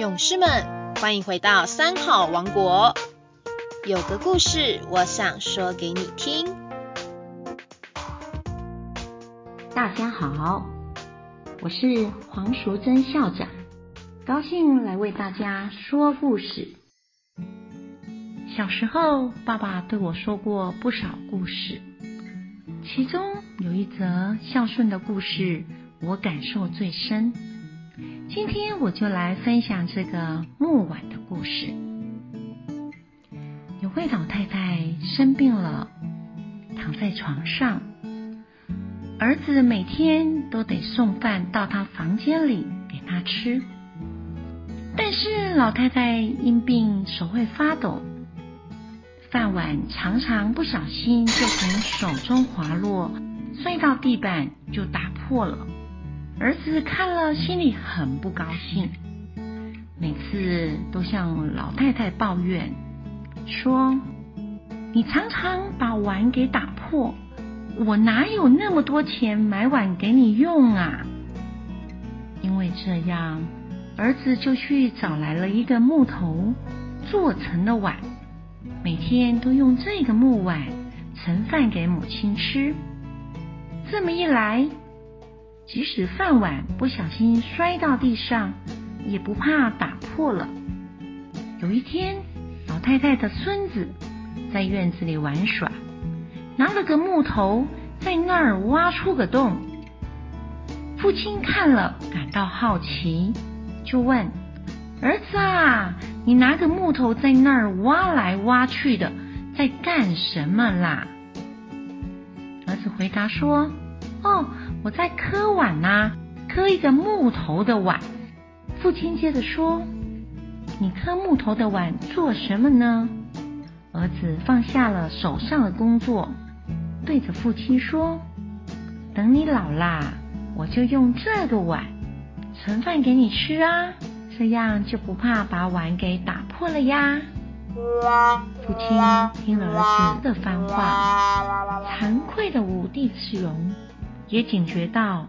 勇士们，欢迎回到三好王国。有个故事，我想说给你听。大家好，我是黄淑珍校长，高兴来为大家说故事。小时候，爸爸对我说过不少故事，其中有一则孝顺的故事，我感受最深。今天我就来分享这个木碗的故事。有位老太太生病了，躺在床上，儿子每天都得送饭到她房间里给她吃。但是老太太因病手会发抖，饭碗常常不小心就从手中滑落，摔到地板就打破了。儿子看了心里很不高兴，每次都向老太太抱怨说：“你常常把碗给打破，我哪有那么多钱买碗给你用啊？”因为这样，儿子就去找来了一个木头做成的碗，每天都用这个木碗盛饭给母亲吃。这么一来，即使饭碗不小心摔到地上，也不怕打破了。有一天，老太太的孙子在院子里玩耍，拿了个木头在那儿挖出个洞。父亲看了感到好奇，就问儿子啊：“你拿个木头在那儿挖来挖去的，在干什么啦？”儿子回答说：“哦。”我在磕碗呐，磕一个木头的碗。父亲接着说：“你磕木头的碗做什么呢？”儿子放下了手上的工作，对着父亲说：“等你老啦，我就用这个碗盛饭给你吃啊，这样就不怕把碗给打破了呀。”父亲听了儿子的番话，惭愧的无地自容。也警觉到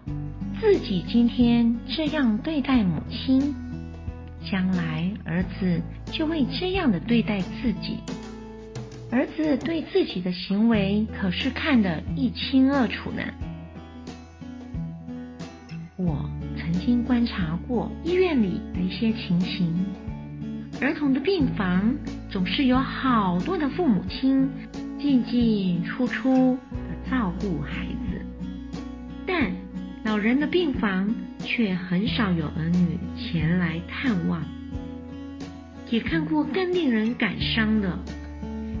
自己今天这样对待母亲，将来儿子就会这样的对待自己。儿子对自己的行为可是看得一清二楚呢。我曾经观察过医院里的一些情形，儿童的病房总是有好多的父母亲进进出出的照顾孩子。但老人的病房却很少有儿女前来探望。也看过更令人感伤的，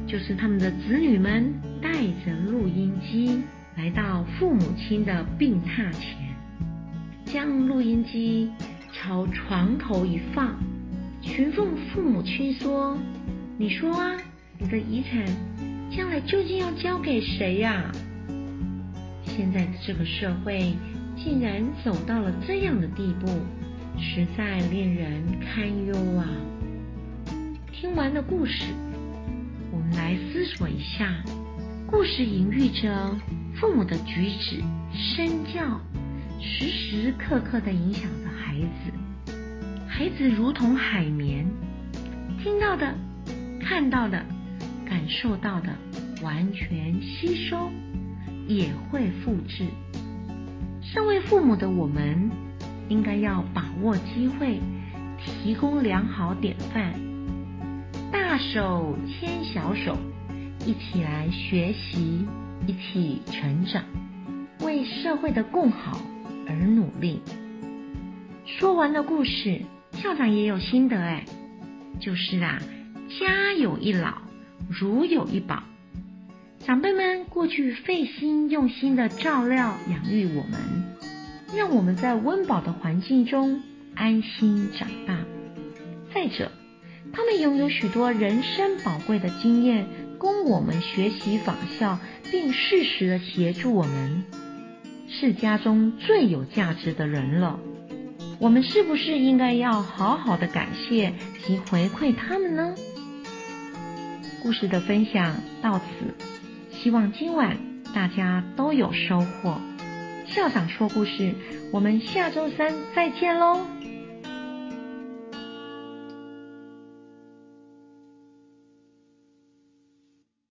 就是他们的子女们带着录音机来到父母亲的病榻前，将录音机朝床头一放，询问父母亲说：“你说啊，你的遗产将来究竟要交给谁呀？”现在的这个社会竟然走到了这样的地步，实在令人堪忧啊！听完了故事，我们来思索一下，故事隐喻着父母的举止、身教，时时刻刻的影响着孩子。孩子如同海绵，听到的、看到的、感受到的，完全吸收。也会复制。身为父母的我们，应该要把握机会，提供良好典范，大手牵小手，一起来学习，一起成长，为社会的共好而努力。说完了故事，校长也有心得哎，就是啊，家有一老，如有一宝。长辈们过去费心用心的照料养育我们，让我们在温饱的环境中安心长大。再者，他们拥有许多人生宝贵的经验，供我们学习仿效，并适时的协助我们，是家中最有价值的人了。我们是不是应该要好好的感谢及回馈他们呢？故事的分享到此。希望今晚大家都有收获。校长说故事，我们下周三再见喽。